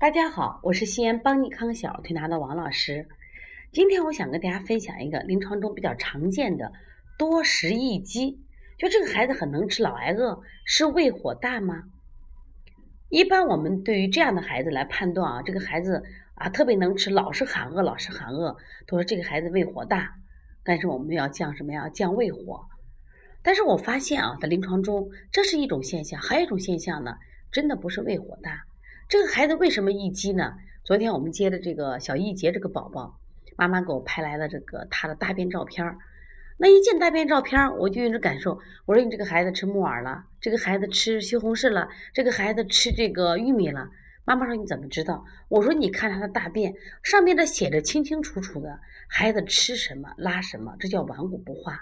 大家好，我是西安邦尼康小儿推拿的王老师。今天我想跟大家分享一个临床中比较常见的多食易饥。就这个孩子很能吃，老挨饿，是胃火大吗？一般我们对于这样的孩子来判断啊，这个孩子啊特别能吃，老是喊饿，老是喊饿，都说这个孩子胃火大。但是我们要降什么呀？降胃火。但是我发现啊，在临床中这是一种现象，还有一种现象呢，真的不是胃火大。这个孩子为什么易激呢？昨天我们接的这个小易杰这个宝宝，妈妈给我拍来了这个他的大便照片儿。那一见大便照片儿，我就有种感受，我说你这个孩子吃木耳了，这个孩子吃西红柿了，这个孩子吃这个玉米了。妈妈说你怎么知道？我说你看他的大便上面的写着清清楚楚的，孩子吃什么拉什么，这叫顽固不化。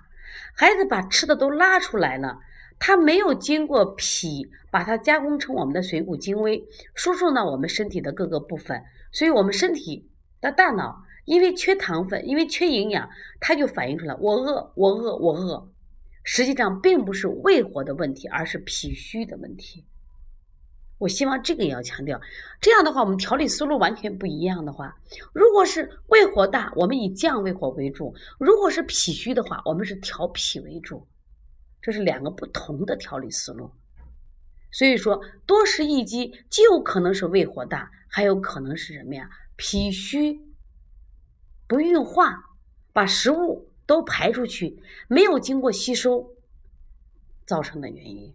孩子把吃的都拉出来了。它没有经过脾把它加工成我们的水谷精微，输送到我们身体的各个部分，所以我们身体的大脑因为缺糖分，因为缺营养，它就反映出来我饿，我饿，我饿。实际上并不是胃火的问题，而是脾虚的问题。我希望这个也要强调，这样的话我们调理思路完全不一样的话，如果是胃火大，我们以降胃火为主；如果是脾虚的话，我们是调脾为主。这是两个不同的调理思路，所以说多食易激既有可能是胃火大，还有可能是什么呀？脾虚不运化，把食物都排出去，没有经过吸收造成的原因。